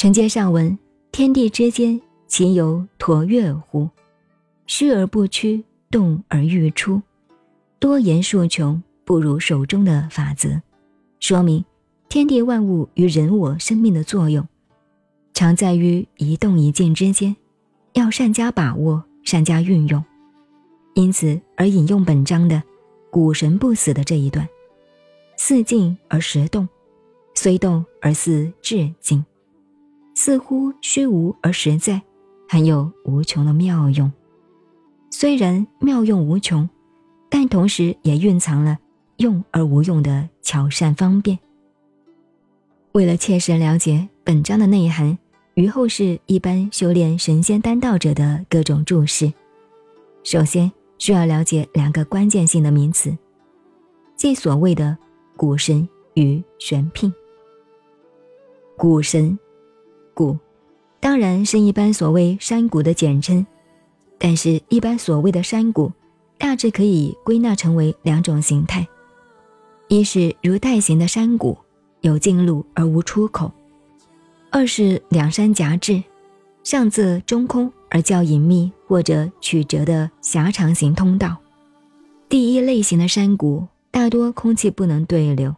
承接上文：天地之间，其有橐越乎？虚而不屈，动而欲出，多言数穷，不如手中的法则。说明天地万物与人我生命的作用，常在于一动一静之间，要善加把握，善加运用。因此而引用本章的“古神不死”的这一段：似静而实动，虽动而似至静，似乎虚无而实在，含有无穷的妙用。虽然妙用无穷，但同时也蕴藏了用而无用的巧善方便。为了切实了解本章的内涵与后世一般修炼神仙丹道者的各种注释，首先需要了解两个关键性的名词，即所谓的古神与玄牝。古神，谷，当然是一般所谓山谷的简称。但是，一般所谓的山谷，大致可以归纳成为两种形态：一是如带形的山谷，有进路而无出口；二是两山夹峙，上侧中空而较隐秘或者曲折的狭长型通道。第一类型的山谷，大多空气不能对流，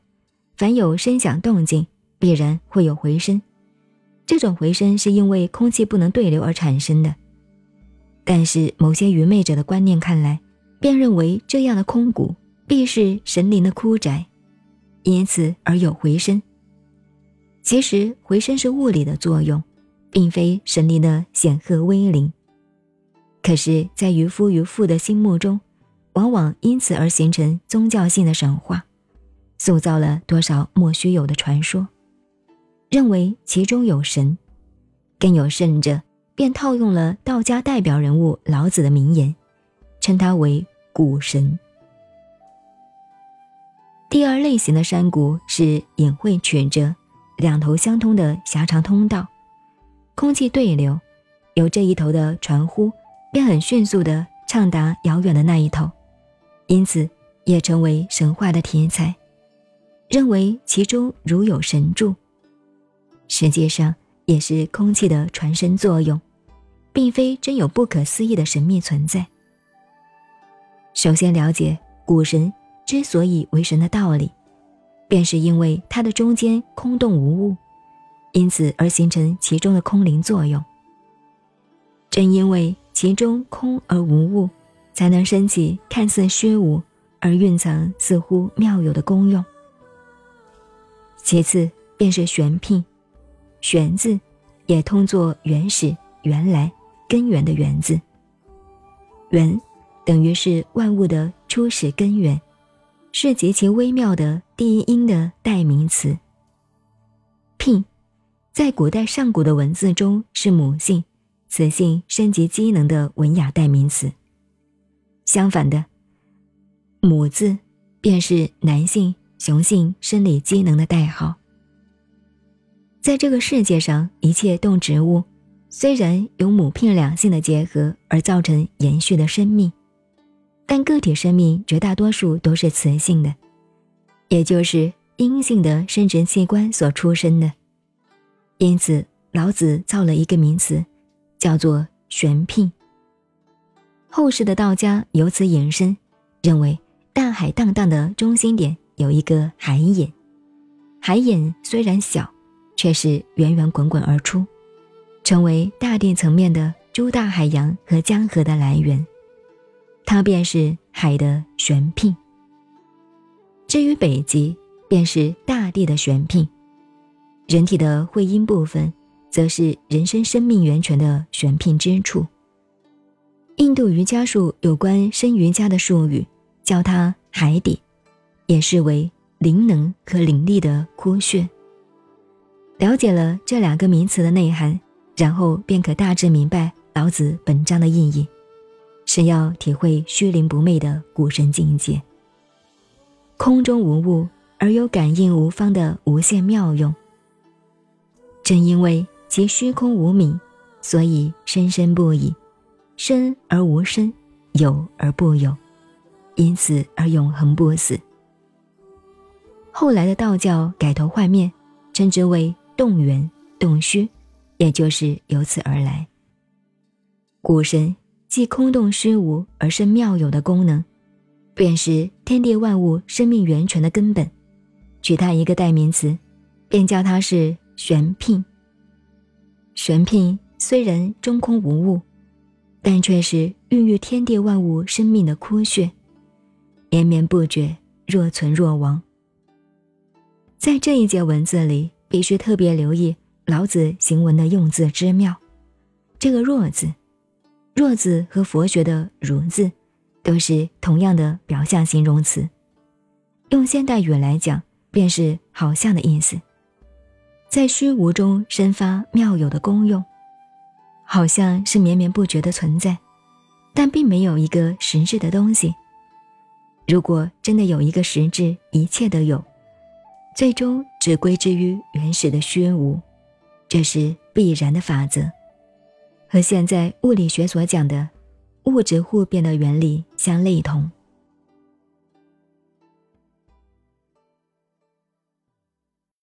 凡有声响动静，必然会有回声。这种回声是因为空气不能对流而产生的。但是某些愚昧者的观念看来，便认为这样的空谷必是神灵的枯宅，因此而有回声。其实回声是物理的作用，并非神灵的显赫威灵。可是，在渔夫渔妇的心目中，往往因此而形成宗教性的神话，塑造了多少莫须有的传说，认为其中有神，更有甚者。便套用了道家代表人物老子的名言，称他为谷神。第二类型的山谷是隐晦曲折、两头相通的狭长通道，空气对流，有这一头的传呼，便很迅速地畅达遥远的那一头，因此也成为神话的题材，认为其中如有神助。实际上。也是空气的传声作用，并非真有不可思议的神秘存在。首先了解古神之所以为神的道理，便是因为它的中间空洞无物，因此而形成其中的空灵作用。正因为其中空而无物，才能升起看似虚无而蕴藏似乎妙有的功用。其次便是玄牝。玄字，也通作原始、原来、根源的源字。源，等于是万物的初始根源，是极其微妙的第一音的代名词。牝，在古代上古的文字中是母性、雌性升级机能的文雅代名词。相反的，母字便是男性雄性生理机能的代号。在这个世界上，一切动植物虽然有母牝两性的结合而造成延续的生命，但个体生命绝大多数都是雌性的，也就是阴性的生殖器官所出生的。因此，老子造了一个名词，叫做“玄牝”。后世的道家由此引申，认为大海荡荡的中心点有一个海眼，海眼虽然小。却是源源滚滚而出，成为大地层面的诸大海洋和江河的来源，它便是海的玄牝。至于北极，便是大地的玄牝。人体的会阴部分，则是人生生命源泉的玄牝之处。印度瑜伽术有关生瑜伽的术语，叫它海底，也视为灵能和灵力的窟穴。了解了这两个名词的内涵，然后便可大致明白老子本章的意义，是要体会虚灵不昧的古神境界。空中无物而有感应无方的无限妙用。正因为其虚空无名，所以生生不已，生而无生，有而不有，因此而永恒不死。后来的道教改头换面，称之为。动源、动虚，也就是由此而来。古神既空洞虚无而生妙有的功能，便是天地万物生命源泉的根本。取它一个代名词，便叫它是玄牝。玄牝虽然中空无物，但却是孕育天地万物生命的枯穴，绵绵不绝，若存若亡。在这一节文字里，必须特别留意老子行文的用字之妙。这个“若”字。若字和佛学的如字，都是同样的表象形容词，用现代语来讲，便是好像的意思。在虚无中生发妙有的功用，好像是绵绵不绝的存在，但并没有一个实质的东西。如果真的有一个实质，一切都有，最终只归之于原始的虚无，这是必然的法则。和现在物理学所讲的物质互变的原理相类同。